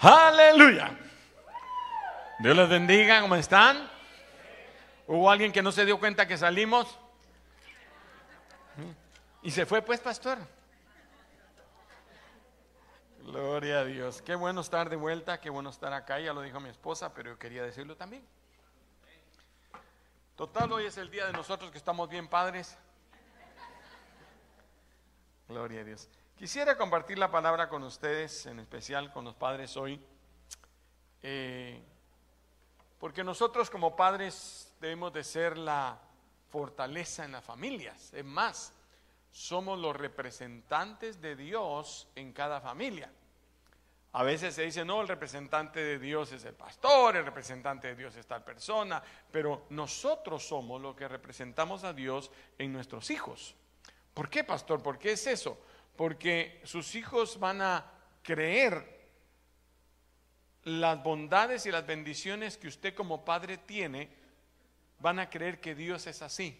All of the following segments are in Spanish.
Aleluya. Dios les bendiga, ¿cómo están? ¿Hubo alguien que no se dio cuenta que salimos? Y se fue pues, pastor. Gloria a Dios. Qué bueno estar de vuelta, qué bueno estar acá. Ya lo dijo mi esposa, pero yo quería decirlo también. Total, hoy es el día de nosotros que estamos bien padres. Gloria a Dios. Quisiera compartir la palabra con ustedes, en especial con los padres hoy, eh, porque nosotros como padres debemos de ser la fortaleza en las familias. Es más, somos los representantes de Dios en cada familia. A veces se dice, no, el representante de Dios es el pastor, el representante de Dios es tal persona, pero nosotros somos los que representamos a Dios en nuestros hijos. ¿Por qué, pastor? ¿Por qué es eso? Porque sus hijos van a creer las bondades y las bendiciones que usted como padre tiene, van a creer que Dios es así.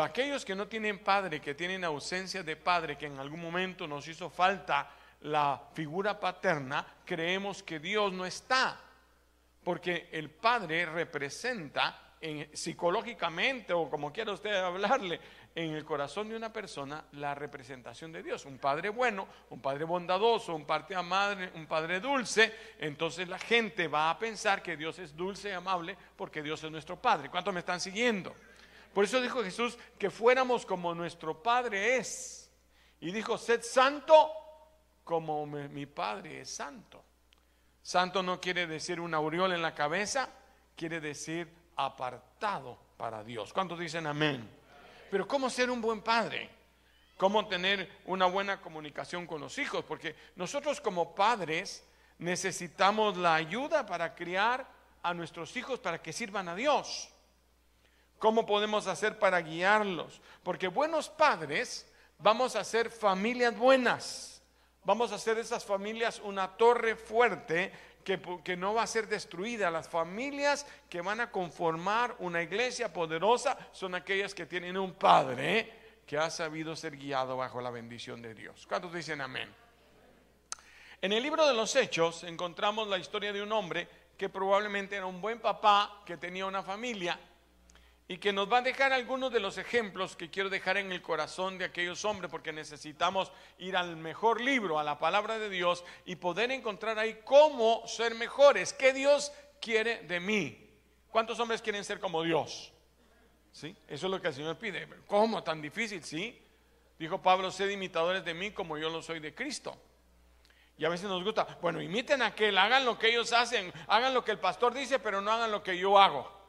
Aquellos que no tienen padre, que tienen ausencia de padre, que en algún momento nos hizo falta la figura paterna, creemos que Dios no está, porque el padre representa psicológicamente o como quiera usted hablarle, en el corazón de una persona la representación de Dios. Un padre bueno, un padre bondadoso, un padre amable, un padre dulce. Entonces la gente va a pensar que Dios es dulce y amable porque Dios es nuestro Padre. ¿Cuántos me están siguiendo? Por eso dijo Jesús que fuéramos como nuestro Padre es. Y dijo, sed santo como mi Padre es santo. Santo no quiere decir una aureola en la cabeza, quiere decir apartado para Dios. ¿Cuántos dicen amén? Pero ¿cómo ser un buen padre? ¿Cómo tener una buena comunicación con los hijos? Porque nosotros como padres necesitamos la ayuda para criar a nuestros hijos para que sirvan a Dios. ¿Cómo podemos hacer para guiarlos? Porque buenos padres vamos a ser familias buenas. Vamos a hacer esas familias una torre fuerte que, no va a ser destruida. Las familias que van a conformar una iglesia poderosa son aquellas que tienen un padre que ha sabido ser guiado bajo la bendición de Dios. ¿Cuántos dicen amén? En el libro de los Hechos encontramos la historia de un hombre que probablemente era un buen papá, que tenía una familia y que nos va a dejar algunos de los ejemplos que quiero dejar en el corazón de aquellos hombres, porque necesitamos ir al mejor libro, a la palabra de Dios, y poder encontrar ahí cómo ser mejores, qué Dios quiere de mí. ¿Cuántos hombres quieren ser como Dios? ¿Sí? Eso es lo que el Señor pide. ¿Cómo? ¿Tan difícil? Sí. Dijo Pablo, sed imitadores de mí como yo lo soy de Cristo. Y a veces nos gusta, bueno, imiten a aquel, hagan lo que ellos hacen, hagan lo que el pastor dice, pero no hagan lo que yo hago.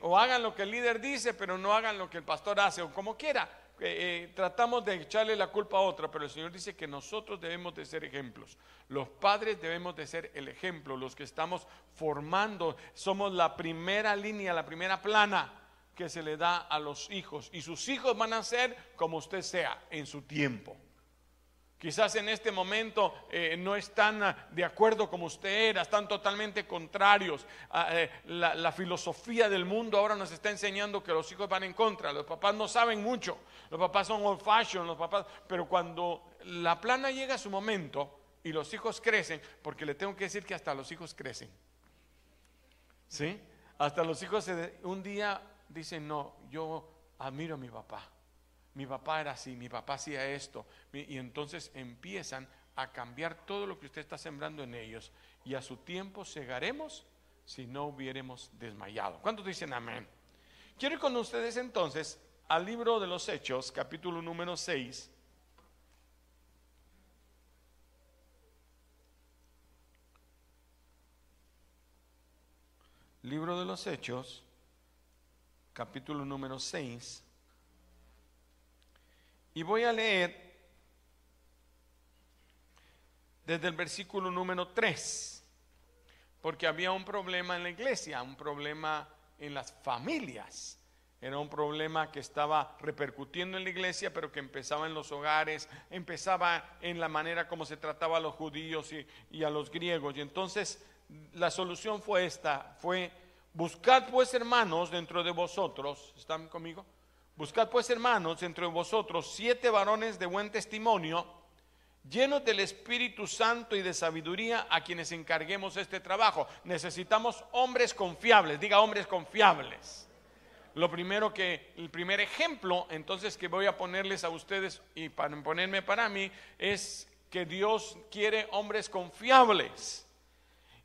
O hagan lo que el líder dice, pero no hagan lo que el pastor hace, o como quiera. Eh, eh, tratamos de echarle la culpa a otra, pero el Señor dice que nosotros debemos de ser ejemplos. Los padres debemos de ser el ejemplo, los que estamos formando, somos la primera línea, la primera plana que se le da a los hijos. Y sus hijos van a ser como usted sea en su tiempo. Quizás en este momento eh, no están ah, de acuerdo como usted era, están totalmente contrarios. Eh, la, filosofía del mundo ahora nos está enseñando que los hijos van en contra. Los papás no saben mucho, los papás son old fashion, los papás. Pero cuando la plana llega a su momento y los hijos crecen, porque le tengo que decir que hasta los hijos crecen. ¿Sí? Hasta los hijos un día dicen, no, yo admiro a mi papá mi papá era así, mi papá hacía esto, y entonces empiezan a cambiar todo lo que usted está sembrando en ellos, y a su tiempo segaremos si no hubiéramos desmayado. ¿Cuántos dicen amén? Quiero ir con ustedes entonces al libro de los Hechos, capítulo número 6. Libro de los Hechos, capítulo número 6. Y voy a leer desde el versículo número 3, porque había un problema en la iglesia, un problema en las familias. Era un problema que estaba repercutiendo en la iglesia, pero que empezaba en los hogares, empezaba en la manera como se trataba a los judíos y, a los griegos. Y entonces la solución fue esta, fue buscad pues hermanos dentro de vosotros, ¿están conmigo? Buscad pues, hermanos, entre vosotros siete varones de buen testimonio, llenos del Espíritu Santo y de sabiduría a quienes encarguemos este trabajo. Necesitamos hombres confiables, diga hombres confiables. Lo primero que, el primer ejemplo entonces que voy a ponerles a ustedes y para ponerme para mí es que Dios quiere hombres confiables.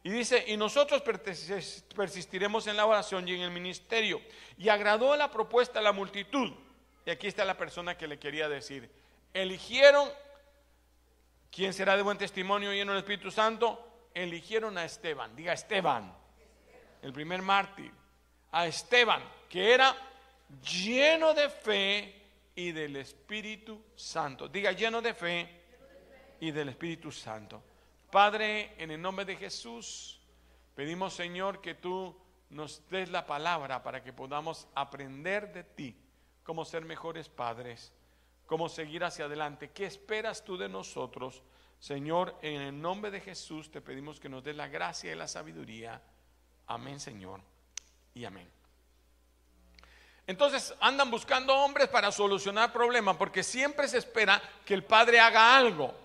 Y dice, y nosotros persistiremos en la oración y en el ministerio. Y agradó la propuesta a la multitud. Y aquí está la persona que le quería decir. Eligieron ¿Quién será de buen testimonio lleno del Espíritu Santo? Eligieron a Esteban, diga Esteban, el primer mártir, a Esteban, que era lleno de fe y del Espíritu Santo. Diga lleno de fe y del Espíritu Santo. Padre, en el nombre de Jesús, pedimos Señor que tú nos des la palabra para que podamos aprender de ti cómo ser mejores padres cómo seguir hacia adelante. ¿Qué esperas tú de nosotros? Señor, en el nombre de Jesús te pedimos que nos des la gracia y la sabiduría. Amén, Señor. Y amén. Entonces andan buscando hombres para solucionar problemas porque siempre se espera que el padre haga algo.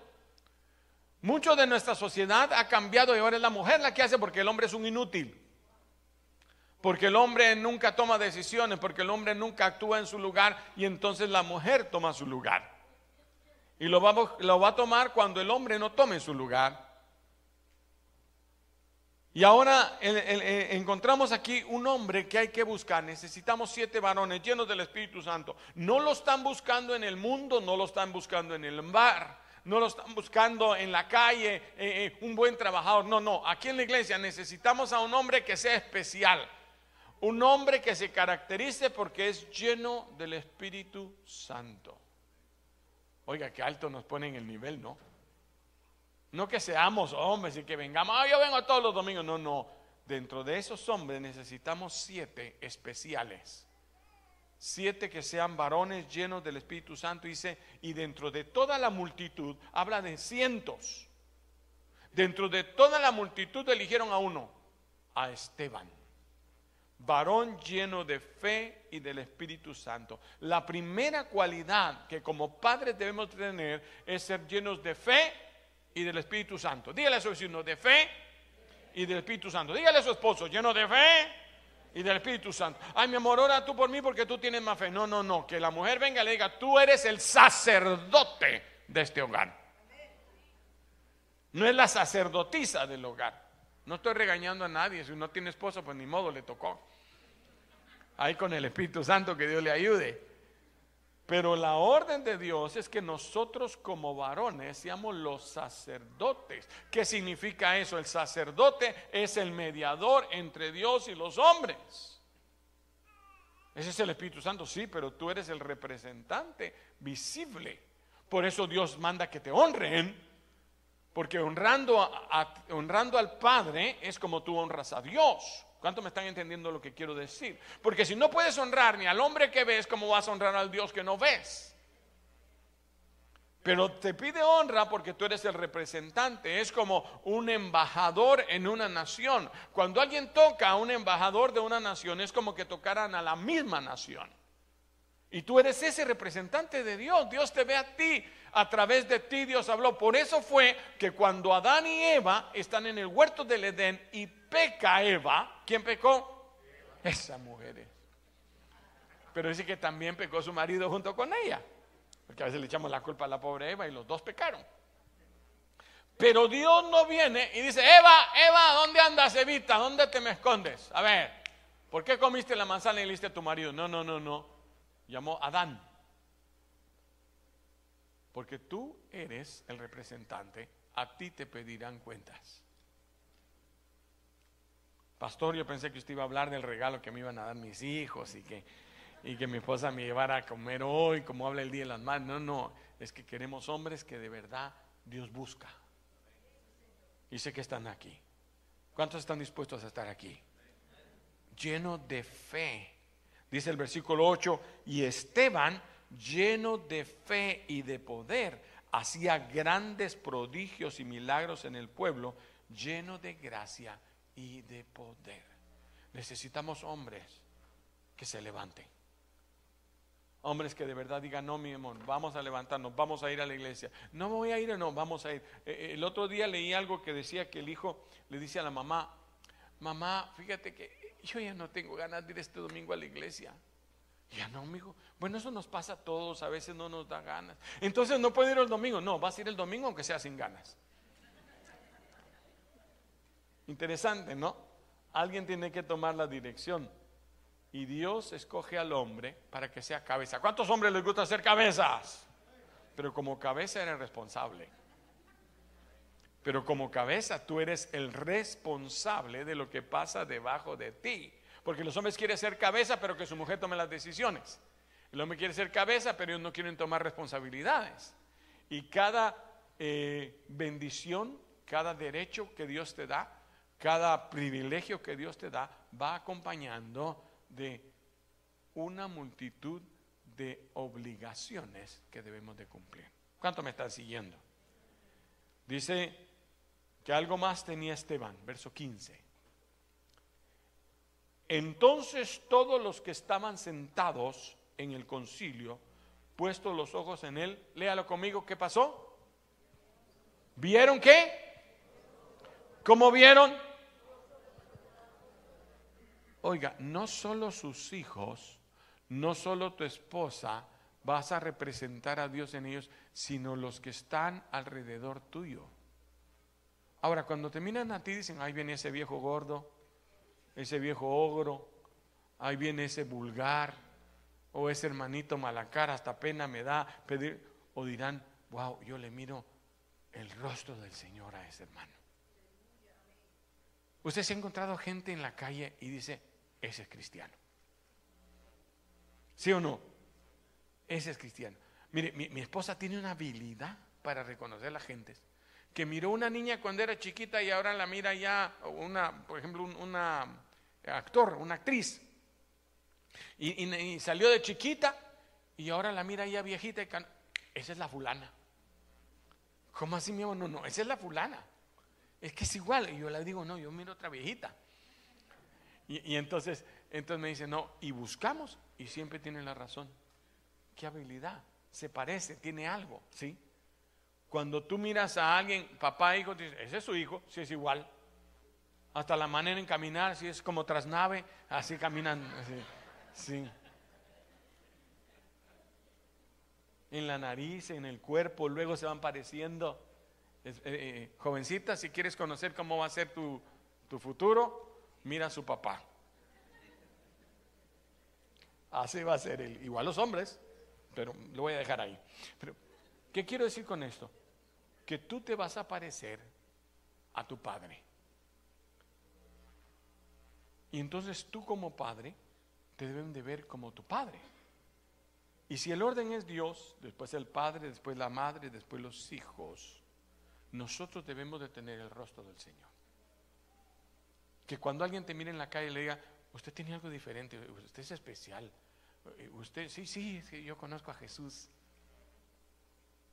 Mucho de nuestra sociedad ha cambiado y ahora es la mujer la que hace porque el hombre es un inútil. Porque el hombre nunca toma decisiones, porque el hombre nunca actúa en su lugar y entonces la mujer toma su lugar. Y lo va, lo va a tomar cuando el hombre no tome su lugar. Y ahora encontramos aquí un hombre que hay que buscar. Necesitamos siete varones llenos del Espíritu Santo. No lo están buscando en el mundo, no lo están buscando en el bar, no lo están buscando en la calle, eh, eh, un buen trabajador. No, no. Aquí en la iglesia necesitamos a un hombre que sea especial un hombre que se caracterice porque es lleno del Espíritu Santo. Oiga, qué alto nos pone en el nivel, ¿no? No que seamos hombres y que vengamos, ah, yo vengo todos los domingos. No, no. Dentro de esos hombres necesitamos siete especiales. Siete que sean varones llenos del Espíritu Santo, dice, y dentro de toda la multitud, habla de cientos. Dentro de toda la multitud eligieron a uno, a Esteban varón lleno de fe y del Espíritu Santo. La primera cualidad que como padres debemos tener es ser llenos de fe y del Espíritu Santo. Dígale a su vecino, de fe y del Espíritu Santo. Dígale a su esposo, lleno de fe y del Espíritu Santo. Ay, mi amor, ora tú por mí porque tú tienes más fe. No, no, no, que la mujer venga y le diga, tú eres el sacerdote de este hogar. No es la sacerdotisa del hogar. No estoy regañando a nadie. Si no tiene esposa, pues ni modo le tocó. Ahí con el Espíritu Santo que Dios le ayude. Pero la orden de Dios es que nosotros como varones seamos los sacerdotes. ¿Qué significa eso? El sacerdote es el mediador entre Dios y los hombres. Ese es el Espíritu Santo, sí, pero tú eres el representante visible. Por eso Dios manda que te honren porque honrando, honrando al Padre es como tú honras a Dios. ¿Cuánto me están entendiendo lo que quiero decir? Porque si no puedes honrar ni al hombre que ves, ¿cómo vas a honrar al Dios que no ves? Pero te pide honra porque tú eres el representante. Es como un embajador en una nación. Cuando alguien toca a un embajador de una nación, es como que tocaran a la misma nación. Y tú eres ese representante de Dios. Dios te ve a ti a través de ti Dios habló. Por eso fue que cuando Adán y Eva están en el huerto del Edén y peca Eva, ¿quién pecó? Esa mujer. Pero dice que también pecó su marido junto con ella. Porque a veces le echamos la culpa a la pobre Eva y los dos pecaron. Pero Dios no viene y dice, Eva, Eva, ¿dónde andas, Evita? ¿Dónde te me escondes? A ver, ¿por qué comiste la manzana y le diste a tu marido? No, no, no, no. Llamó Adán. Porque tú eres el representante, a ti te pedirán cuentas. Pastor, yo pensé que usted iba a hablar del regalo que me iban a dar mis hijos y que, y que mi esposa me llevara a comer hoy, como habla el Día de las Madres. No, no, es que queremos hombres que de verdad Dios busca. Y sé que están aquí. ¿Cuántos están dispuestos a estar aquí? Lleno de fe. Dice el versículo 8, y Esteban lleno de fe y de poder, hacía grandes prodigios y milagros en el pueblo, lleno de gracia y de poder. Necesitamos hombres que se levanten. Hombres que de verdad digan, no, mi amor, vamos a levantarnos, vamos a ir a la iglesia. No voy a ir, no, vamos a ir. Eh, eh, el otro día leí algo que decía que el hijo le dice a la mamá, mamá, fíjate que yo ya no tengo ganas de ir este domingo a la iglesia. Ya no, amigo. Bueno, eso nos pasa a todos, a veces no nos da ganas. Entonces no puedo ir el domingo. No, vas a ir el domingo aunque sea sin ganas. Interesante, ¿no? Alguien tiene que tomar la dirección. Y Dios escoge al hombre para que sea cabeza. ¿Cuántos hombres les gusta ser cabezas? Pero como cabeza eres responsable. Pero como cabeza tú eres el responsable de lo que pasa debajo de ti. Porque los hombres quieren ser cabeza, pero que su mujer tome las decisiones. El hombre quiere ser cabeza, pero ellos no quieren tomar responsabilidades. Y cada eh, bendición, cada derecho que Dios te da, cada privilegio que Dios te da, va acompañando de una multitud de obligaciones que debemos de cumplir. ¿Cuánto me están siguiendo? Dice que algo más tenía Esteban, verso 15. Entonces todos los que estaban sentados en el concilio, puestos los ojos en él, léalo conmigo, ¿qué pasó? ¿Vieron qué? ¿Cómo vieron? Oiga, no solo sus hijos, no solo tu esposa vas a representar a Dios en ellos, sino los que están alrededor tuyo. Ahora, cuando te miran a ti, dicen, ahí viene ese viejo gordo, ese viejo ogro, ahí viene ese vulgar, o ese hermanito malacara, hasta pena me da pedir, o dirán, wow, yo le miro el rostro del Señor a ese hermano. Usted se ha encontrado gente en la calle y dice, ese es cristiano. ¿Sí o no? Ese es cristiano. Mire, mi, esposa tiene una habilidad para reconocer a la gente que miró una niña cuando era chiquita y ahora la mira ya, una, por ejemplo, una actor, una actriz. Y, salió de chiquita y ahora la mira ya viejita y esa es la fulana. ¿Cómo así, mi amor? No, no, esa es la fulana. Es que es igual. Y yo le digo, no, yo miro otra viejita. Y, entonces, entonces me dice, no, y buscamos y siempre tiene la razón. ¿Qué habilidad? Se parece, tiene algo, ¿sí? Cuando tú miras a alguien, papá, hijo, dices, ese es su hijo, si es igual hasta la manera en caminar, si es como trasnave, así caminan, sí. En la nariz, en el cuerpo, luego se van pareciendo. Eh, eh, jovencita, si quieres conocer cómo va a ser tu, tu futuro, mira a su papá. Así va a ser él. Igual los hombres, pero lo voy a dejar ahí. Pero, ¿qué quiero decir con esto? Que tú te vas a parecer a tu padre. Y entonces tú como padre te deben de ver como tu padre. Y si el orden es Dios, después el padre, después la madre, después los hijos, nosotros debemos de tener el rostro del Señor. Que cuando alguien te mire en la calle y le diga, usted tiene algo diferente, usted es especial, usted, sí, sí, yo conozco a Jesús.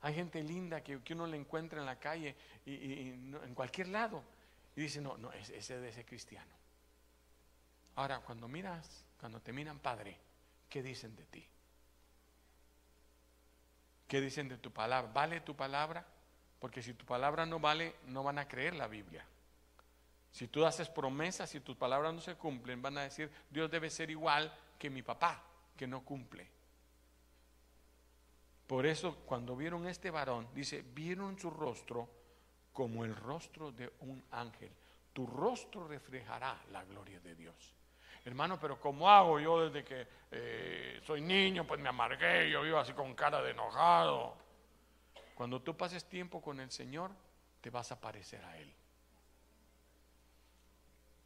Hay gente linda que, uno le encuentra en la calle y, en cualquier lado y dice, no, no, ese debe ser cristiano. Ahora, cuando miras, cuando te miran padre, ¿qué dicen de ti? ¿Qué dicen de tu palabra? ¿Vale tu palabra? Porque si tu palabra no vale, no van a creer la Biblia. Si tú haces promesas y tus palabras no se cumplen, van a decir, Dios debe ser igual que mi papá, que no cumple. Por eso, cuando vieron este varón, dice, vieron su rostro como el rostro de un ángel. Tu rostro reflejará la gloria de Dios. Hermano, pero ¿cómo hago yo desde que eh, soy niño? Pues me amargué, yo vivo así con cara de enojado. Cuando tú pases tiempo con el Señor, te vas a parecer a Él.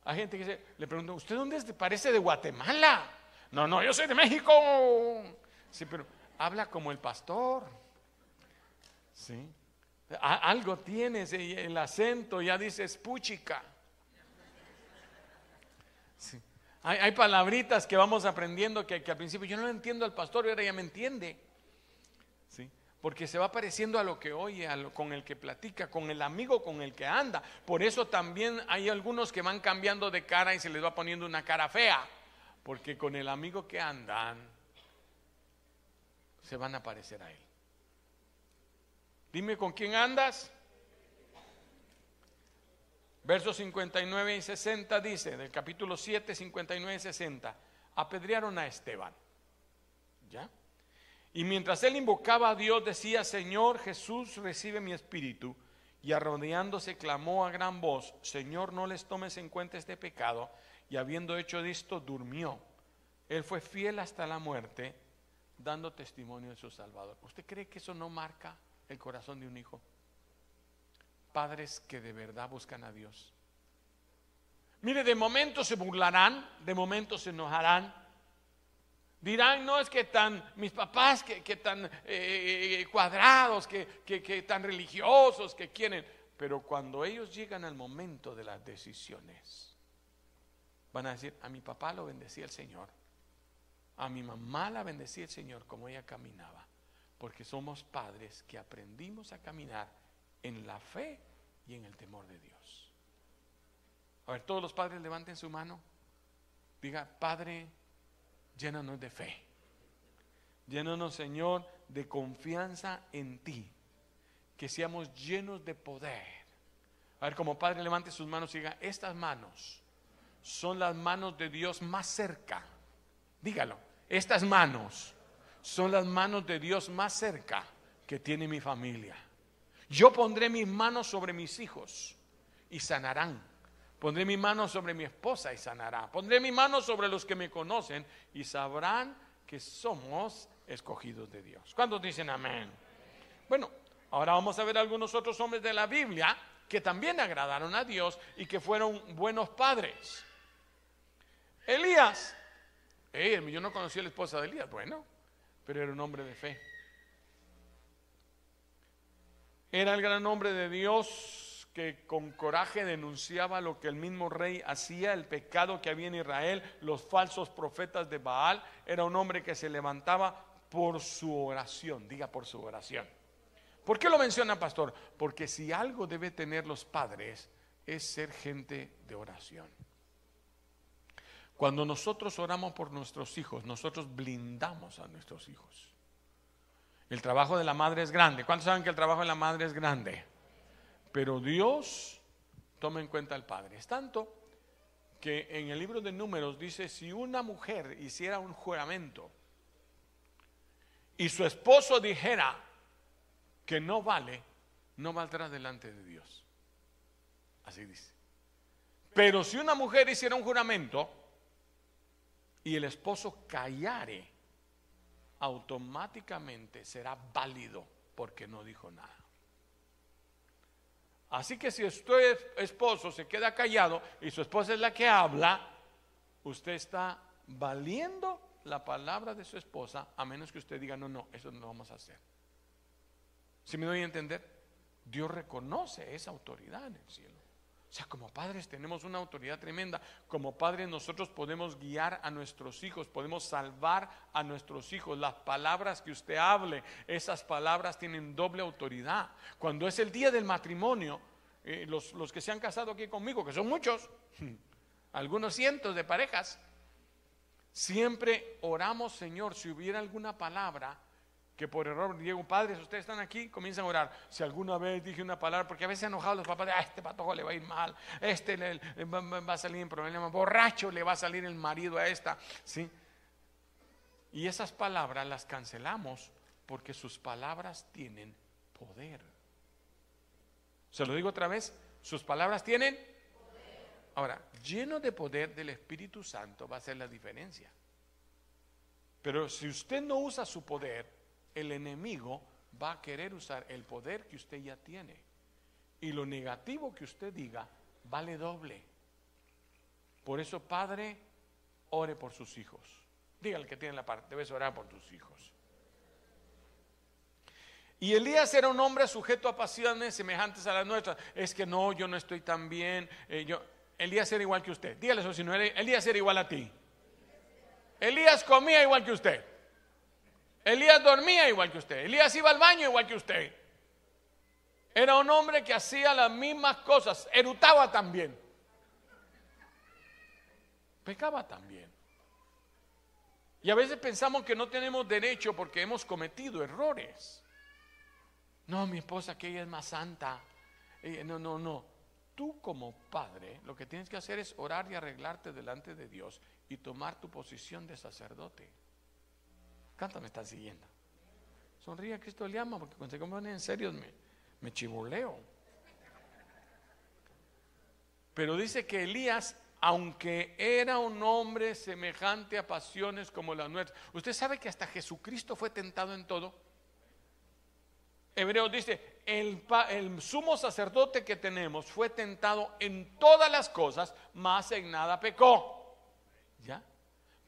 Hay gente que le pregunta, ¿usted dónde es? ¿Parece de Guatemala? No, no, yo soy de México. Sí, pero habla como el pastor. Sí. Algo tienes, el acento ya dice puchica. Sí. Hay, palabritas que vamos aprendiendo que, al principio yo no lo entiendo al pastor y ahora ya me entiende. ¿Sí? Porque se va pareciendo a lo que oye, a lo, con el que platica, con el amigo con el que anda. Por eso también hay algunos que van cambiando de cara y se les va poniendo una cara fea. Porque con el amigo que andan, se van a parecer a Él. Dime con quién andas. Versos 59 y 60 dice, del capítulo 7, 59 y 60, apedrearon a Esteban. ¿Ya? Y mientras él invocaba a Dios, decía, Señor Jesús, recibe mi espíritu. Y arrodillándose clamó a gran voz, Señor, no les tomes en cuenta este pecado. Y habiendo hecho esto, durmió. Él fue fiel hasta la muerte, dando testimonio de su Salvador. ¿Usted cree que eso no marca el corazón de un hijo? Padres que de verdad buscan a Dios. Mire, de momento se burlarán, de momento se enojarán, Dirán, no es que tan, mis papás que, tan eh, eh, cuadrados, que, que tan religiosos, que quieren. Pero cuando ellos llegan al momento de las decisiones, van a decir, a mi papá lo bendecía el Señor, a mi mamá la bendecía el Señor como ella caminaba, porque somos padres que aprendimos a caminar en la fe y en el temor de Dios. A ver, todos los padres levanten su mano. Diga, Padre, llénanos de fe. Llénanos, Señor, de confianza en ti. Que seamos llenos de poder. A ver, como Padre, levante sus manos y diga, estas manos son las manos de Dios más cerca. Dígalo, estas manos son las manos de Dios más cerca que tiene mi familia. Yo pondré mis manos sobre mis hijos y sanarán Pondré mi mano sobre mi esposa y sanará. Pondré mi mano sobre los que me conocen y sabrán que somos escogidos de Dios. ¿Cuántos dicen amén? Bueno, ahora vamos a ver algunos otros hombres de la Biblia que también agradaron a Dios y que fueron buenos padres. Elías, yo no conocí a la esposa de Elías, bueno, pero era un hombre de fe. Era el gran hombre de Dios que con coraje denunciaba lo que el mismo rey hacía, el pecado que había en Israel, los falsos profetas de Baal. Era un hombre que se levantaba por su oración, diga por su oración. ¿Por qué lo menciona, pastor? Porque si algo debe tener los padres es ser gente de oración. Cuando nosotros oramos por nuestros hijos, nosotros blindamos a nuestros hijos. El trabajo de la madre es grande. ¿Cuántos saben que el trabajo de la madre es grande? Pero Dios toma en cuenta al Padre. Es tanto que en el libro de números dice, si una mujer hiciera un juramento y su esposo dijera que no vale, no valdrá delante de Dios. Así dice. Pero si una mujer hiciera un juramento y el esposo callare, automáticamente será válido porque no dijo nada. Así que si usted esposo se queda callado y su esposa es la que habla, usted está valiendo la palabra de su esposa a menos que usted diga, no, no, eso no lo vamos a hacer. Si me doy a entender? Dios reconoce esa autoridad en el cielo. O sea, como padres tenemos una autoridad tremenda. Como padres nosotros podemos guiar a nuestros hijos, podemos salvar a nuestros hijos. Las palabras que usted hable, esas palabras tienen doble autoridad. Cuando es el día del matrimonio, eh, los, los que se han casado aquí conmigo, que son muchos, algunos cientos de parejas, siempre oramos, Señor, si hubiera alguna palabra que por error Diego, padres, ustedes están aquí, comienzan a orar. Si alguna vez dije una palabra, porque a veces enojados los papás ah, este patojo le va a ir mal, este va, a salir en problema, borracho le va a salir el marido a esta, ¿sí? Y esas palabras las cancelamos porque sus palabras tienen poder. Se lo digo otra vez, sus palabras tienen poder. Ahora, lleno de poder del Espíritu Santo va a ser la diferencia. Pero si usted no usa su poder, el enemigo va a querer usar el poder que usted ya tiene. Y lo negativo que usted diga vale doble. Por eso, Padre, ore por sus hijos. Dígale que tiene la parte, debes orar por tus hijos. Y Elías era un hombre sujeto a pasiones semejantes a las nuestras. Es que no, yo no estoy tan bien. Eh, yo, Elías era igual que usted. Dígale eso si no Elías era igual a ti. Elías comía igual que usted. Elías dormía igual que usted. Elías iba al baño igual que usted. Era un hombre que hacía las mismas cosas. Erutaba también. Pecaba también. Y a veces pensamos que no tenemos derecho porque hemos cometido errores. No, mi esposa, que ella es más santa. no, no, no. Tú como padre lo que tienes que hacer es orar y arreglarte delante de Dios y tomar tu posición de sacerdote. Cántame, están siguiendo. Sonríe, Cristo le ama, porque cuando se ponen en serio me, me chibuleo. Pero dice que Elías, aunque era un hombre semejante a pasiones como las nuestras, usted sabe que hasta Jesucristo fue tentado en todo. Hebreos dice, el, el, sumo sacerdote que tenemos fue tentado en todas las cosas, más en nada pecó. ¿Ya?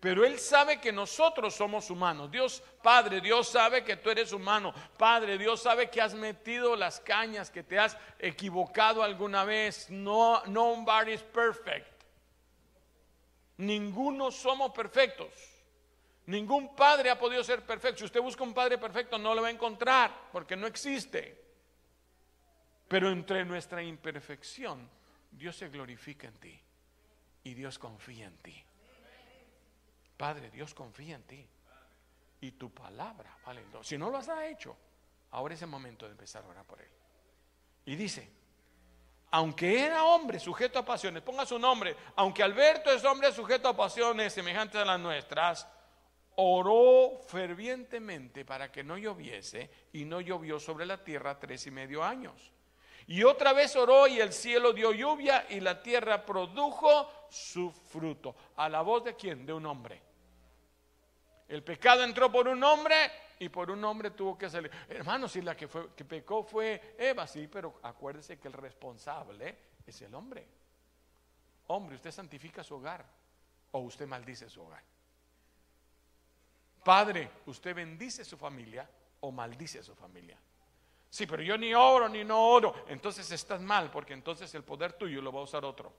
Pero Él sabe que nosotros somos humanos. Dios Padre, Dios sabe que tú eres humano. Padre, Dios sabe que has metido las cañas, que te has equivocado alguna vez. No, nobody is perfect. Ninguno somos perfectos. Ningún padre ha podido ser perfecto. Si usted busca un padre perfecto, no lo va a encontrar, porque no existe. Pero entre nuestra imperfección, Dios se glorifica en ti y Dios confía en ti. Padre, Dios confía en ti. Y tu palabra vale Si no lo has hecho, ahora es el momento de empezar a orar por él. Y dice, aunque era hombre sujeto a pasiones, ponga su nombre, aunque Alberto es hombre sujeto a pasiones semejantes a las nuestras, oró fervientemente para que no lloviese y no llovió sobre la tierra tres y medio años. Y otra vez oró y el cielo dio lluvia y la tierra produjo su fruto. ¿A la voz de quién? De un hombre. El pecado entró por un hombre y por un hombre tuvo que salir. Hermano, si la que, fue, que pecó fue Eva, sí, pero acuérdese que el responsable es el hombre. Hombre, usted santifica su hogar o usted maldice su hogar. Padre, usted bendice su familia o maldice su familia. Sí, pero yo ni oro ni no oro. Entonces estás mal porque entonces el poder tuyo lo va a usar otro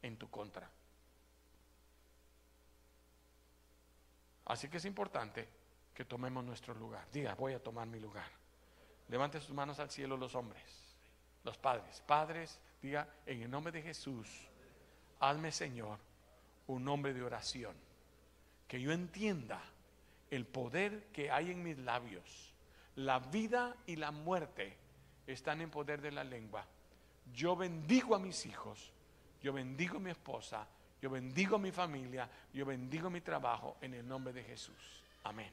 en tu contra. Así que es importante que tomemos nuestro lugar. Diga, voy a tomar mi lugar. Levante sus manos al cielo los hombres, los padres. Padres, diga, en el nombre de Jesús, hazme Señor un nombre de oración. Que yo entienda el poder que hay en mis labios. La vida y la muerte están en poder de la lengua. Yo bendigo a mis hijos, yo bendigo a mi esposa, yo bendigo mi familia, yo bendigo mi trabajo en el nombre de Jesús. Amén.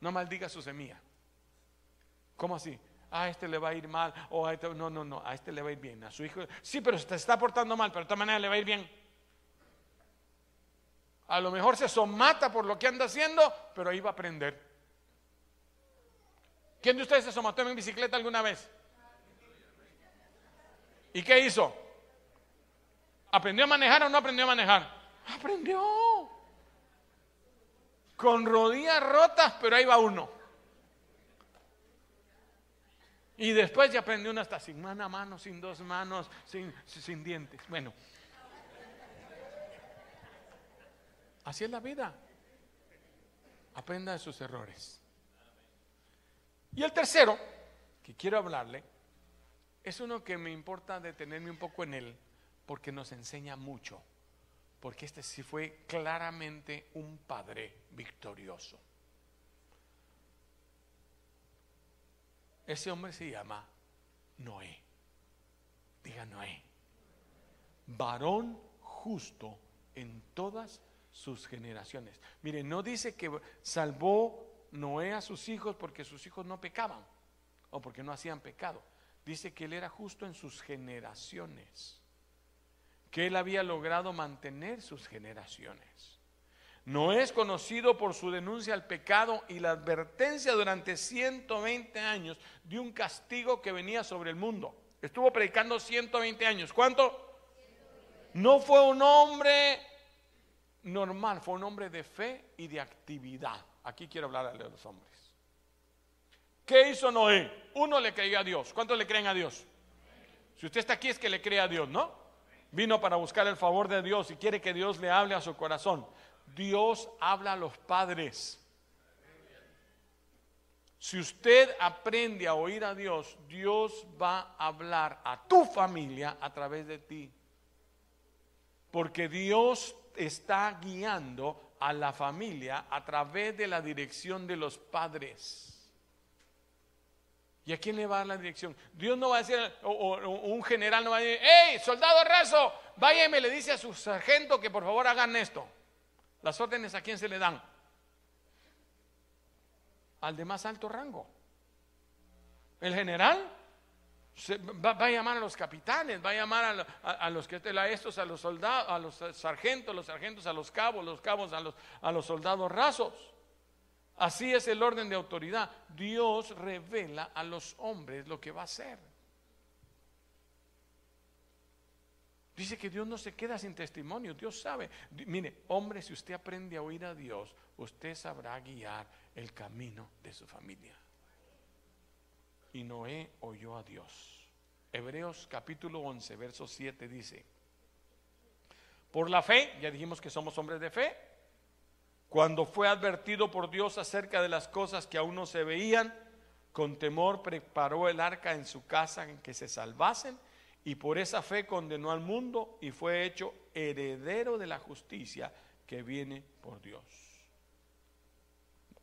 No maldiga su semilla. ¿Cómo así? A este le va a ir mal, o a este, no, no, no, a este le va a ir bien, a su hijo, sí, pero se está portando mal, pero de todas maneras le va a ir bien. A lo mejor se somata por lo que anda haciendo, pero ahí va a aprender. ¿Quién de ustedes se somató en bicicleta alguna vez? ¿Y qué hizo? ¿Aprendió a manejar o no aprendió a manejar? Aprendió. Con rodillas rotas, pero ahí va uno. Y después ya aprendió uno hasta sin una mano, sin dos manos, sin, sin dientes. Bueno. Así es la vida. Aprenda de sus errores. Y el tercero, que quiero hablarle, es uno que me importa detenerme un poco en él porque nos enseña mucho, porque este sí fue claramente un padre victorioso. Ese hombre se llama Noé. Diga Noé. Varón justo en todas sus generaciones. Mire, no dice que salvó Noé a sus hijos porque sus hijos no pecaban o porque no hacían pecado. Dice que él era justo en sus generaciones que él había logrado mantener sus generaciones. No es conocido por su denuncia al pecado y la advertencia durante 120 años de un castigo que venía sobre el mundo. Estuvo predicando 120 años. ¿Cuánto? No fue un hombre normal, fue un hombre de fe y de actividad. Aquí quiero hablar de los hombres. ¿Qué hizo Noé? Uno le creía a Dios. ¿Cuántos le creen a Dios? Si usted está aquí es que le cree a Dios, ¿no? Vino para buscar el favor de Dios y quiere que Dios le hable a su corazón. Dios habla a los padres. Si usted aprende a oír a Dios, Dios va a hablar a tu familia a través de ti. Porque Dios está guiando a la familia a través de la dirección de los padres. ¿Y a quién le va a dar la dirección? Dios no va a decir, o, un general no va a decir, ¡Hey, soldado raso! Vaya y me le dice a su sargento que por favor hagan esto. Las órdenes a quién se le dan? Al de más alto rango. El general va, a llamar a los capitanes, va a llamar a, los que a estos, a los soldados, a los sargentos, los sargentos a los cabos, los cabos a los, a los soldados rasos. Así es el orden de autoridad. Dios revela a los hombres lo que va a hacer. Dice que Dios no se queda sin testimonio, Dios sabe. Mire, hombre, si usted aprende a oír a Dios, usted sabrá guiar el camino de su familia. Y Noé oyó a Dios. Hebreos capítulo 11, verso 7 dice, por la fe, ya dijimos que somos hombres de fe, cuando fue advertido por Dios acerca de las cosas que aún no se veían, con temor preparó el arca en su casa en que se salvasen y por esa fe condenó al mundo y fue hecho heredero de la justicia que viene por Dios.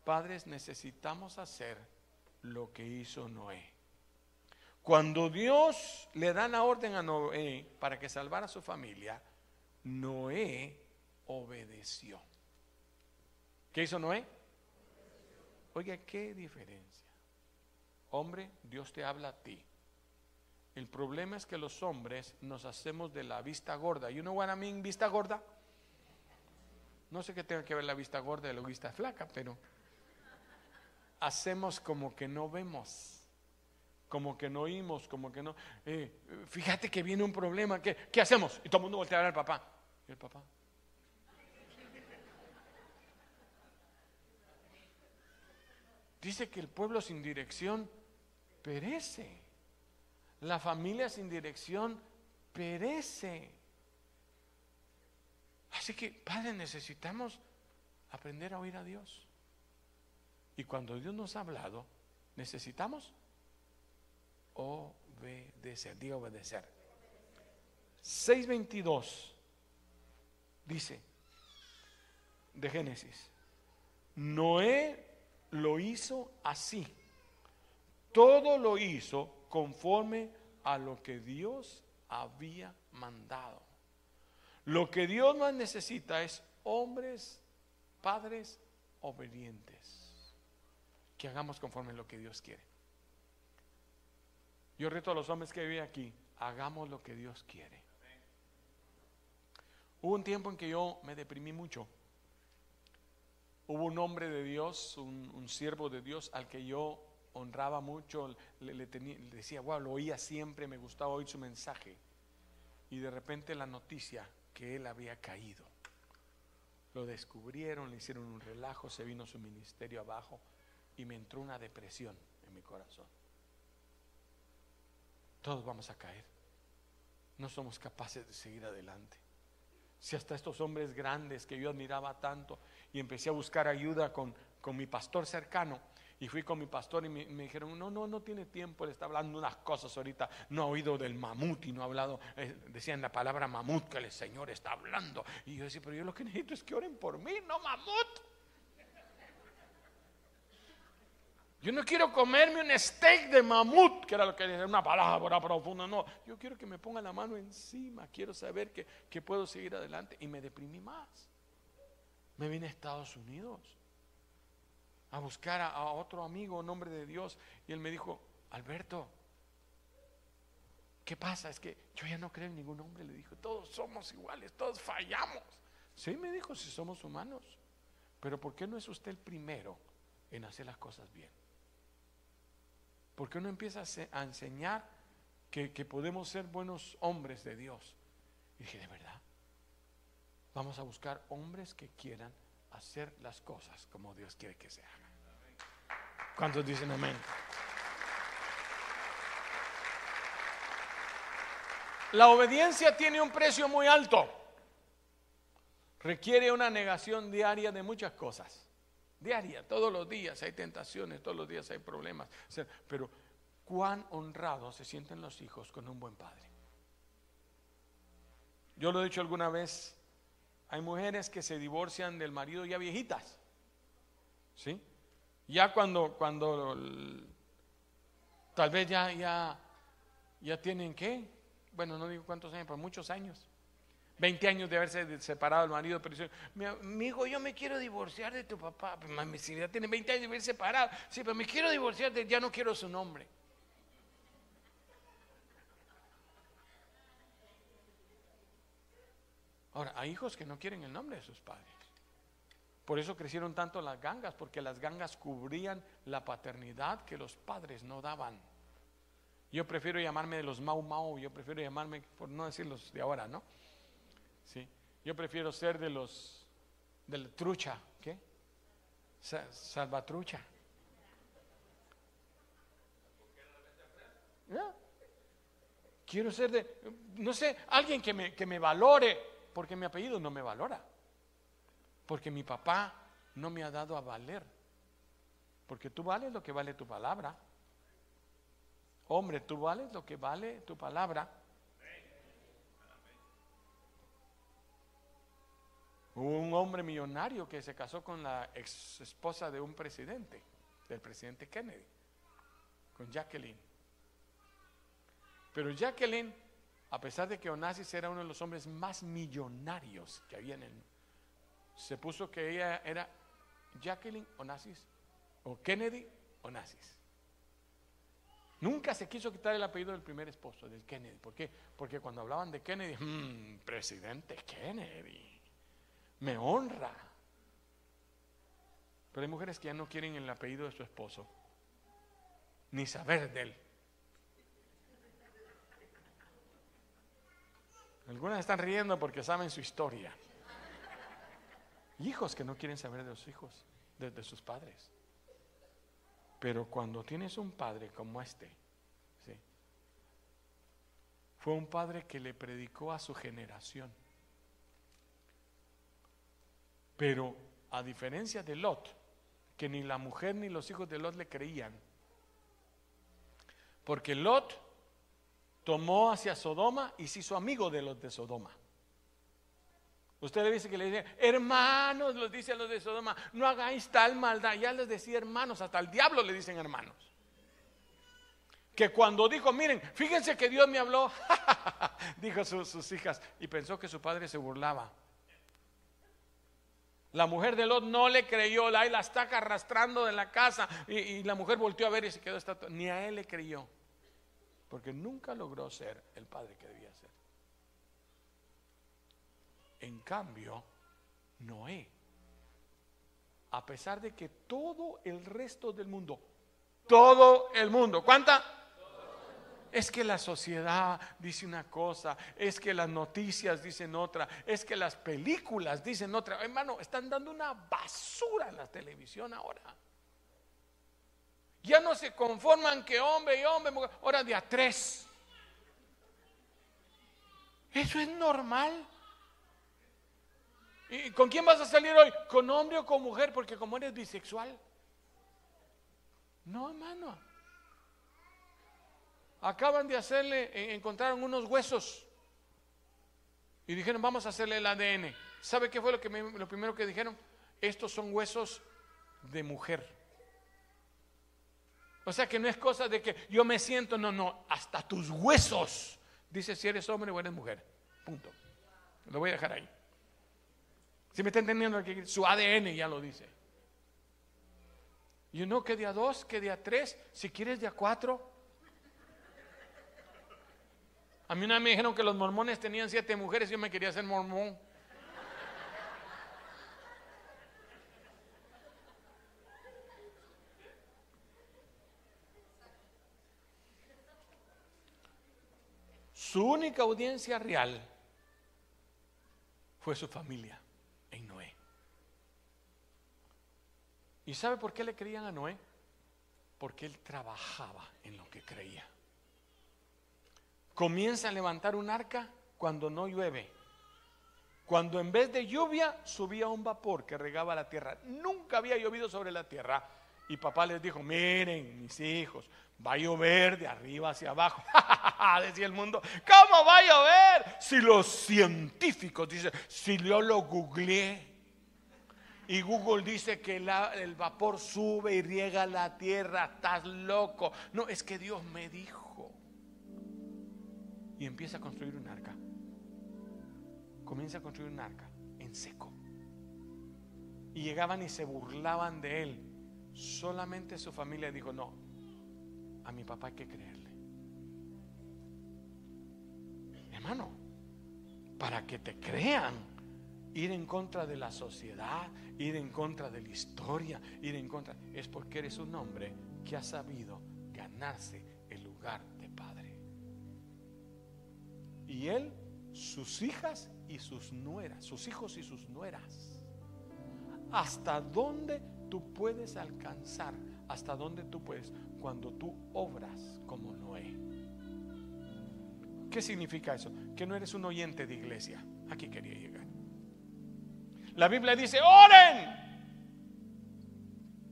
Padres, necesitamos hacer lo que hizo Noé. Cuando Dios le da la orden a Noé para que salvara a su familia, Noé obedeció. ¿Qué hizo Noé? Oiga, qué diferencia. Hombre, Dios te habla a ti. El problema es que los hombres nos hacemos de la vista gorda. ¿Y uno what I mean, vista gorda? No sé qué tenga que ver la vista gorda y la vista flaca, pero hacemos como que no vemos, como que no oímos, como que no. Eh, fíjate que viene un problema, ¿qué, ¿qué hacemos? Y todo el mundo voltea a ver al papá. ¿Y el papá? Dice que el pueblo sin dirección perece. La familia sin dirección perece. Así que, Padre, necesitamos aprender a oír a Dios. Y cuando Dios nos ha hablado, necesitamos obedecer. Diga obedecer. 6.22 dice de Génesis, Noé lo hizo así. Todo lo hizo conforme a lo que Dios había mandado. Lo que Dios más necesita es hombres, padres obedientes, que hagamos conforme a lo que Dios quiere. Yo reto a los hombres que viven aquí, hagamos lo que Dios quiere. Hubo un tiempo en que yo me deprimí mucho. Hubo un hombre de Dios, un, siervo de Dios al que yo honraba mucho, le, decía, wow, lo oía siempre, me gustaba oír su mensaje. Y de repente la noticia que él había caído. Lo descubrieron, le hicieron un relajo, se vino su ministerio abajo y me entró una depresión en mi corazón. Todos vamos a caer. No somos capaces de seguir adelante. Si hasta estos hombres grandes que yo admiraba tanto y empecé a buscar ayuda con, con mi pastor cercano, y fui con mi pastor y me, dijeron, no, no, no tiene tiempo, él está hablando unas cosas ahorita, no ha oído del mamut y no ha hablado, eh, decían la palabra mamut que el Señor está hablando. Y yo decía, pero yo lo que necesito es que oren por mí, no mamut. Yo no quiero comerme un steak de mamut, que era lo que era una palabra profunda, no. Yo quiero que me ponga la mano encima, quiero saber que, que puedo seguir adelante. Y me deprimí más. Me vine a Estados Unidos a buscar a, otro amigo, nombre de Dios, y él me dijo, Alberto, ¿qué pasa? Es que yo ya no creo en ningún hombre, le dijo, todos somos iguales, todos fallamos. Sí, me dijo, si somos humanos, pero ¿por qué no es usted el primero en hacer las cosas bien? ¿Por qué no empieza a enseñar que, que podemos ser buenos hombres de Dios? Y dije, de verdad, vamos a buscar hombres que quieran hacer las cosas como Dios quiere que se hagan. ¿Cuántos dicen amén? La obediencia tiene un precio muy alto. Requiere una negación diaria de muchas cosas. Diaria, todos los días hay tentaciones, todos los días hay problemas. Pero cuán honrados se sienten los hijos con un buen padre. Yo lo he dicho alguna vez, hay mujeres que se divorcian del marido ya viejitas. ¿Sí? Ya cuando, cuando tal vez ya, ya, ya tienen qué, bueno, no digo cuántos años, pero muchos años. 20 años de haberse separado el marido, pero dice, mi hijo, yo me quiero divorciar de tu papá. Pues, mami, si ya tiene 20 años de haber separado, sí, pero me quiero divorciar de, ya no quiero su nombre. Ahora, hay hijos que no quieren el nombre de sus padres. Por eso crecieron tanto las gangas, porque las gangas cubrían la paternidad que los padres no daban. Yo prefiero llamarme de los Mau Mau, yo prefiero llamarme, por no decir los de ahora, ¿no? Sí. Yo prefiero ser de los, del trucha, ¿qué? salvatrucha. Quiero ser de, no sé, alguien que me, que me valore porque mi apellido no me valora. Porque mi papá no me ha dado a valer. Porque tú vales lo que vale tu palabra. Hombre, tú vales lo que vale tu palabra. Hubo un hombre millonario que se casó con la ex esposa de un presidente, del presidente Kennedy, con Jacqueline. Pero Jacqueline a pesar de que Onassis era uno de los hombres más millonarios que había en el se puso que ella era Jacqueline Onassis o Kennedy Onassis. Nunca se quiso quitar el apellido del primer esposo, del Kennedy. ¿Por qué? Porque cuando hablaban de Kennedy, mmm, presidente Kennedy, me honra. Pero hay mujeres que ya no quieren el apellido de su esposo, ni saber de él. Algunas están riendo porque saben su historia. Hijos que no quieren saber de los hijos, de, sus padres. Pero cuando tienes un padre como este, fue un padre que le predicó a su generación. Pero a diferencia de Lot, que ni la mujer ni los hijos de Lot le creían, porque Lot tomó hacia Sodoma y se hizo amigo de los de Sodoma. Usted le dice que le dice, hermanos, los dice a los de Sodoma, no hagáis tal maldad. Ya les decía hermanos, hasta el diablo le dicen hermanos. Que cuando dijo, miren, fíjense que Dios me habló, dijo sus, sus hijas, y pensó que su padre se burlaba. La mujer de Lot no le creyó, la, la está arrastrando de la casa y, la mujer volteó a ver y se quedó estatua. Ni a él le creyó porque nunca logró ser el padre que debía ser. En cambio, Noé, a pesar de que todo el resto del mundo, todo el mundo, ¿cuánta? Es que la sociedad dice una cosa, es que las noticias dicen otra, es que las películas dicen otra. Hermano, están dando una basura en la televisión ahora. Ya no se conforman que hombre y hombre, ahora de a tres. Eso es normal. ¿Y con quién vas a salir hoy? ¿Con hombre o con mujer? Porque como eres bisexual. No, hermano. Acaban de hacerle, eh, encontraron unos huesos. Y dijeron, vamos a hacerle el ADN. ¿Sabe qué fue lo, que lo primero que dijeron? Estos son huesos de mujer. O sea que no es cosa de que yo me siento, no, no, hasta tus huesos. Dice si eres hombre o eres mujer. Punto. Lo voy a dejar ahí. Si me está entendiendo, su ADN ya lo dice. Y no que día dos, que día tres, si quieres día cuatro. A mí una vez me dijeron que los mormones tenían siete mujeres y yo me quería ser mormón. Su única audiencia real fue su familia en Noé. ¿Y sabe por qué le creían a Noé? Porque él trabajaba en lo que creía. Comienza a levantar un arca cuando no llueve. Cuando en vez de lluvia subía un vapor que regaba la tierra. Nunca había llovido sobre la tierra. Y papá les dijo, miren, mis hijos, va a llover de arriba hacia abajo. Decía el mundo, ¿cómo va a llover? Si los científicos dicen, si yo lo googleé, y Google dice que el vapor sube y riega la tierra, estás loco. No, es que Dios me dijo. Y empieza a construir un arca. Comienza a construir un arca en seco. Y llegaban y se burlaban de él. Solamente su familia dijo, no, a mi papá hay que creerle. Hermano, para que te crean, ir en contra de la sociedad, ir en contra de la historia, ir en contra, es porque eres un hombre que ha sabido ganarse el lugar de padre. Y él, sus hijas y sus nueras, sus hijos y sus nueras. ¿Hasta dónde tú puedes alcanzar? ¿Hasta dónde tú puedes? Cuando tú obras como Noé. ¿Qué significa eso? Que no eres un oyente de iglesia. Aquí quería llegar. La Biblia dice, oren,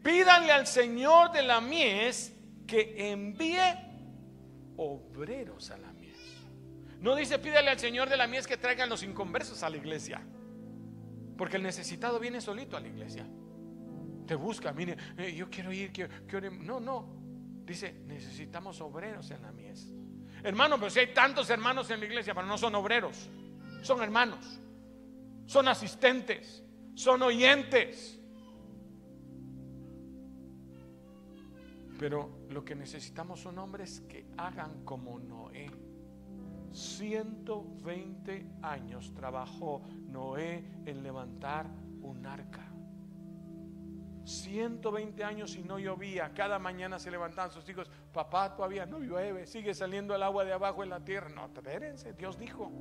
pídanle al Señor de la mies que envíe obreros a la mies. No dice pídale al Señor de la mies que traigan los inconversos a la iglesia. Porque el necesitado viene solito a la iglesia. Te busca, mire, eh, yo quiero ir, quiero, No, no. Dice, necesitamos obreros en la mies. Hermano, pero si hay tantos hermanos en la iglesia, pero no son obreros, son hermanos son asistentes, son oyentes. Pero lo que necesitamos son hombres que hagan como Noé. 120 años trabajó Noé en levantar un arca. 120 años y no llovía. Cada mañana se levantaban sus hijos. Papá, todavía no llueve. Sigue saliendo el agua de abajo en la tierra. No, espérense. Dios dijo.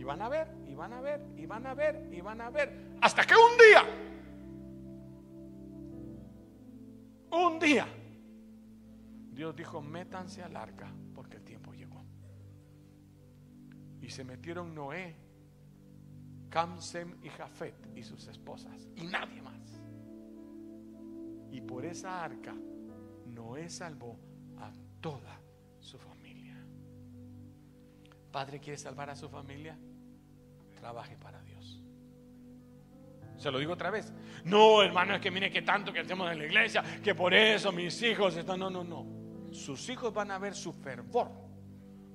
Y van a ver, y van a ver, y van a ver, y van a ver. Hasta que un día, un día, Dios dijo, métanse al arca porque el tiempo llegó. Y se metieron Noé, Camsem y Jafet y sus esposas, y nadie más. Y por esa arca, Noé salvó a toda su familia. Padre quiere salvar a su familia trabaje para Dios. Se lo digo otra vez. No, hermano, es que mire que tanto que hacemos en la iglesia, que por eso mis hijos están. No, no, no. Sus hijos van a ver su fervor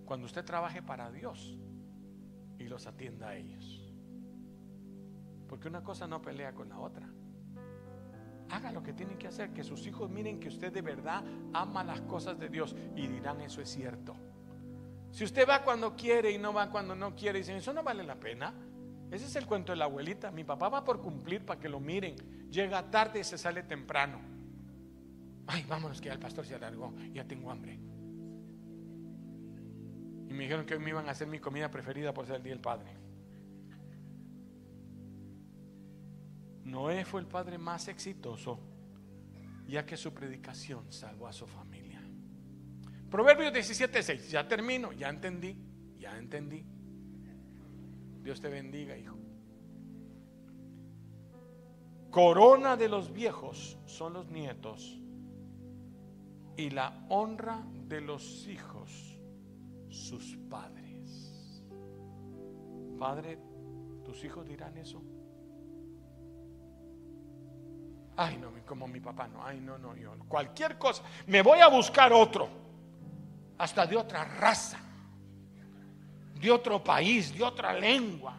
cuando usted trabaje para Dios y los atienda a ellos. Porque una cosa no pelea con la otra. Haga lo que tienen que hacer, que sus hijos miren que usted de verdad ama las cosas de Dios y dirán eso es cierto. Si usted va cuando quiere y no va cuando no quiere, dicen, eso no vale la pena. Ese es el cuento de la abuelita. Mi papá va por cumplir para que lo miren. Llega tarde y se sale temprano. Ay, vámonos que ya el pastor se alargó. Ya tengo hambre. Y me dijeron que hoy me iban a hacer mi comida preferida por ser el día del padre. Noé fue el padre más exitoso, ya que su predicación salvó a su familia. Proverbios 17:6. Ya termino, ya entendí, ya entendí. Dios te bendiga, hijo. Corona de los viejos son los nietos y la honra de los hijos sus padres. Padre, tus hijos dirán eso. Ay, no, como mi papá, no, ay, no, no, yo, cualquier cosa, me voy a buscar otro hasta de otra raza, de otro país, de otra lengua.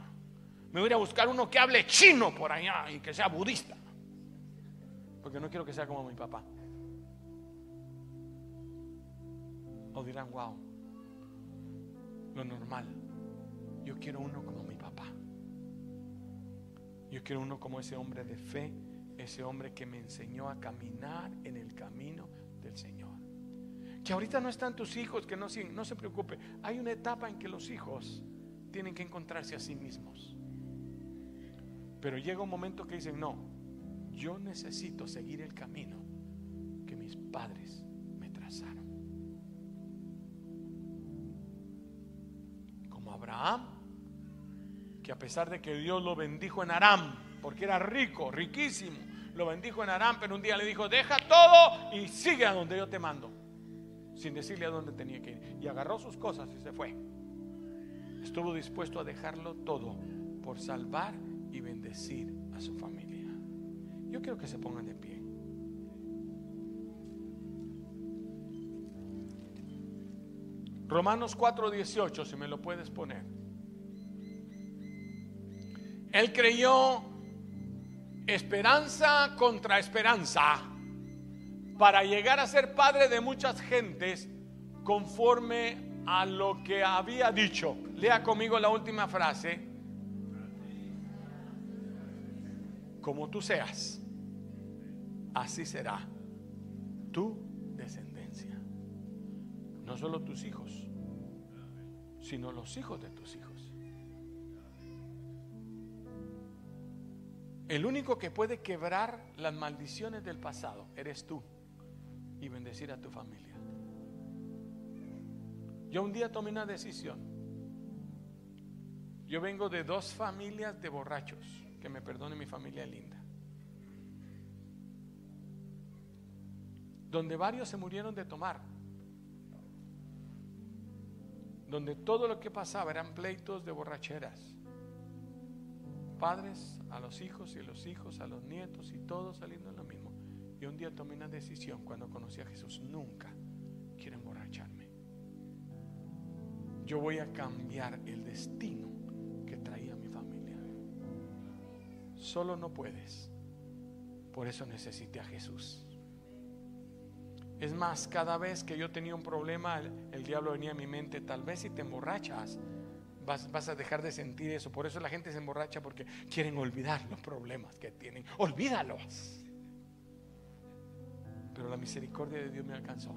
Me voy a buscar uno que hable chino por allá y que sea budista. Porque no quiero que sea como mi papá. O dirán, wow, lo normal. Yo quiero uno como mi papá. Yo quiero uno como ese hombre de fe, ese hombre que me enseñó a caminar en el camino del Señor. Que ahorita no están tus hijos, que no, no se preocupe. Hay una etapa en que los hijos tienen que encontrarse a sí mismos. Pero llega un momento que dicen, no, yo necesito seguir el camino que mis padres me trazaron. Como Abraham, que a pesar de que Dios lo bendijo en Aram, porque era rico, riquísimo, lo bendijo en Aram, pero un día le dijo, deja todo y sigue a donde yo te mando, sin decirle a dónde tenía que ir. Y agarró sus cosas y se fue. Estuvo dispuesto a dejarlo todo por salvar y bendecir a su familia. Yo quiero que se pongan de pie. Romanos 4:18, si me lo puedes poner. Él creyó esperanza contra esperanza para llegar a ser padre de muchas gentes conforme a lo que había dicho. Lea conmigo la última frase. Como tú seas, así será tu descendencia. No solo tus hijos, sino los hijos de tus hijos. El único que puede quebrar las maldiciones del pasado eres tú y bendecir a tu familia. Yo un día tomé una decisión. Yo vengo de dos familias de borrachos, que me perdone mi familia linda. Donde varios se murieron de tomar. Donde todo lo que pasaba eran pleitos de borracheras padres a los hijos y los hijos a los nietos y todos saliendo en lo mismo. Y un día tomé una decisión cuando conocí a Jesús. Nunca quiero emborracharme. Yo voy a cambiar el destino que traía mi familia. Solo no puedes. Por eso necesité a Jesús. Es más, cada vez que yo tenía un problema, el, el diablo venía a mi mente, tal vez si te emborrachas, vas, a dejar de sentir eso. Por eso la gente se emborracha porque quieren olvidar los problemas que tienen. Olvídalos. Pero la misericordia de Dios me alcanzó.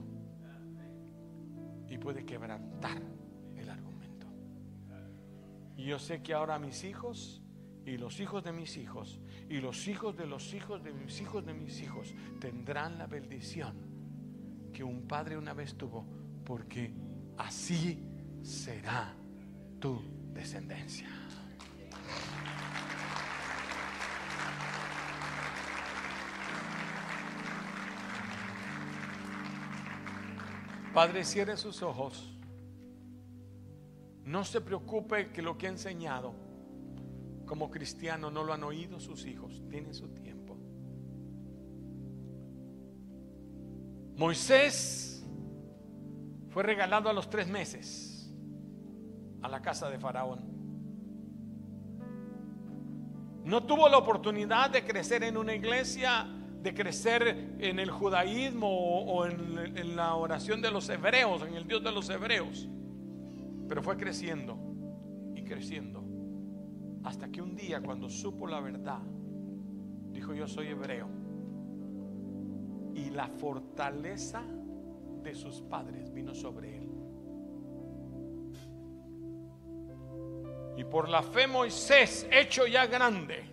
Y puede quebrantar el argumento. Y yo sé que ahora mis hijos y los hijos de mis hijos y los hijos de los hijos de mis hijos de mis hijos tendrán la bendición que un padre una vez tuvo, porque así será tu descendencia. Padre, cierre sus ojos. No se preocupe que lo que ha enseñado como cristiano no lo han oído sus hijos. Tienen su tiempo. Moisés fue regalado a los tres meses a la casa de Faraón. No tuvo la oportunidad de crecer en una iglesia, de crecer en el judaísmo o, en, en la oración de los hebreos, en el Dios de los hebreos. Pero fue creciendo y creciendo. Hasta que un día cuando supo la verdad, dijo yo soy hebreo. Y la fortaleza de sus padres vino sobre él. Y por la fe Moisés, hecho ya grande,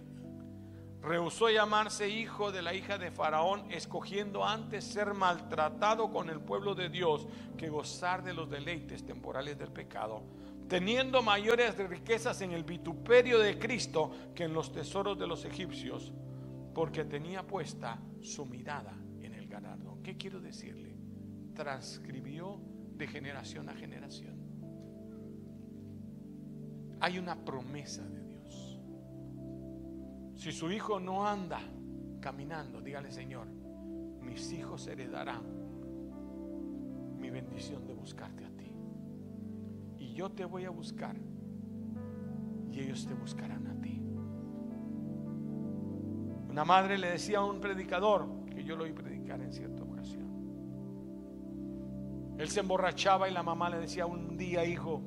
rehusó llamarse hijo de la hija de Faraón, escogiendo antes ser maltratado con el pueblo de Dios que gozar de los deleites temporales del pecado, teniendo mayores riquezas en el vituperio de Cristo que en los tesoros de los egipcios, porque tenía puesta su mirada en el ganado. ¿Qué quiero decirle? Transcribió de generación a generación hay una promesa de Dios. Si su hijo no anda caminando, dígale Señor, mis hijos heredarán mi bendición de buscarte a ti. Y yo te voy a buscar y ellos te buscarán a ti. Una madre le decía a un predicador, que yo lo oí predicar en cierta ocasión. Él se emborrachaba y la mamá le decía un día, hijo,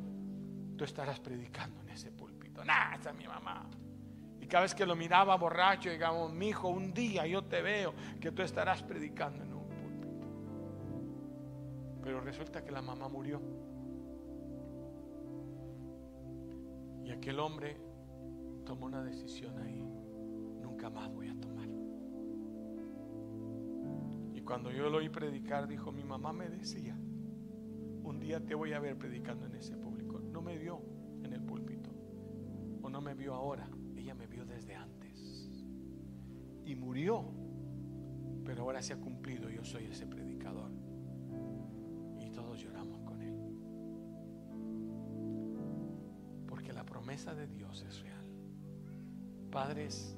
tú estarás predicando en ese púlpito. Nah, esa es mi mamá. Y cada vez que lo miraba borracho, digamos, mi hijo, un día yo te veo que tú estarás predicando en un púlpito. Pero resulta que la mamá murió. Y aquel hombre tomó una decisión ahí. Nunca más voy a tomar. Y cuando yo lo oí predicar, dijo, mi mamá me decía, un día te voy a ver predicando en ese púlpito me vio en el púlpito o no me vio ahora, ella me vio desde antes y murió pero ahora se ha cumplido, yo soy ese predicador. Y todos lloramos con él. Porque la promesa de Dios es real. Padres,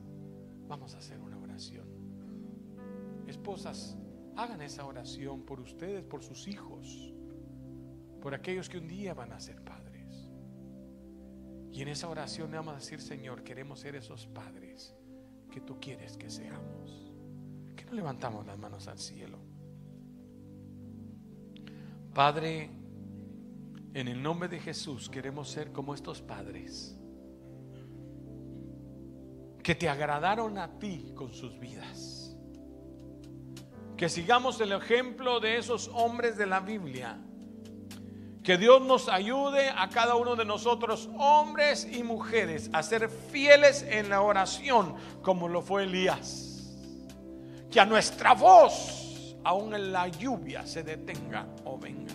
vamos a hacer una oración. Esposas, hagan esa oración por ustedes, por sus hijos, por aquellos que un día van a ser padres. Y en esa oración vamos a decir, Señor, queremos ser esos padres que tú quieres que seamos. Que no levantamos las manos al cielo. Padre, en el nombre de Jesús queremos ser como estos padres que te agradaron a ti con sus vidas. Que sigamos el ejemplo de esos hombres de la Biblia que Dios nos ayude a cada uno de nosotros, hombres y mujeres, a ser fieles en la oración como lo fue Elías. Que a nuestra voz, aún en la lluvia, se detenga o venga.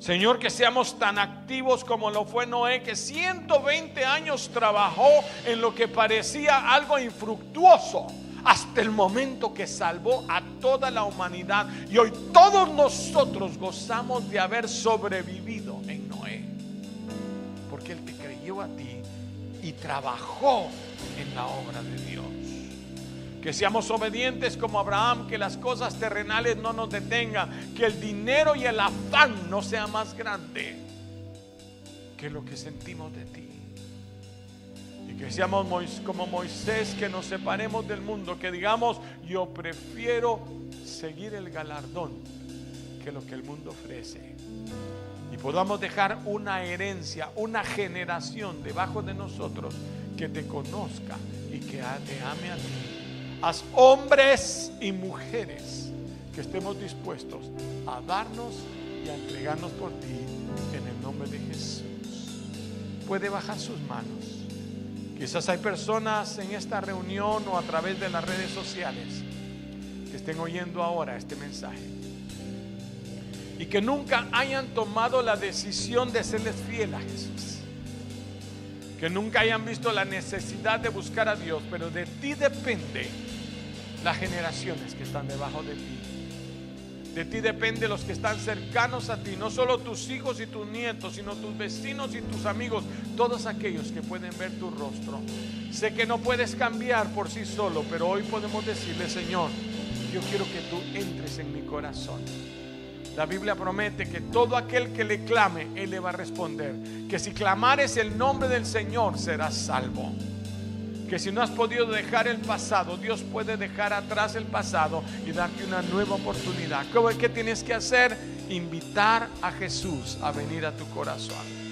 Señor, que seamos tan activos como lo fue Noé, que 120 años trabajó en lo que parecía algo infructuoso hasta el momento que salvó a toda la humanidad. Y hoy todos nosotros gozamos de haber sobrevivido en Noé. Porque Él te creyó a ti y trabajó en la obra de Dios. Que seamos obedientes como Abraham, que las cosas terrenales no nos detengan, que el dinero y el afán no sea más grande que lo que sentimos de ti que seamos como Moisés, que nos separemos del mundo, que digamos, yo prefiero seguir el galardón que lo que el mundo ofrece. Y podamos dejar una herencia, una generación debajo de nosotros que te conozca y que te ame a ti. Haz hombres y mujeres que estemos dispuestos a darnos y a entregarnos por ti en el nombre de Jesús. Puede bajar sus manos. Quizás hay personas en esta reunión o a través de las redes sociales que estén oyendo ahora este mensaje y que nunca hayan tomado la decisión de serles fiel a Jesús. Que nunca hayan visto la necesidad de buscar a Dios, pero de ti depende las generaciones que están debajo de ti. De ti depende los que están cercanos a ti, no solo tus hijos y tus nietos, sino tus vecinos y tus amigos, todos aquellos que pueden ver tu rostro. Sé que no puedes cambiar por sí solo, pero hoy podemos decirle, Señor, yo quiero que tú entres en mi corazón. La Biblia promete que todo aquel que le clame, Él le va a responder. Que si clamares el nombre del Señor, serás salvo que si no has podido dejar el pasado, Dios puede dejar atrás el pasado y darte una nueva oportunidad. ¿Qué tienes que hacer? Invitar a Jesús a venir a tu corazón.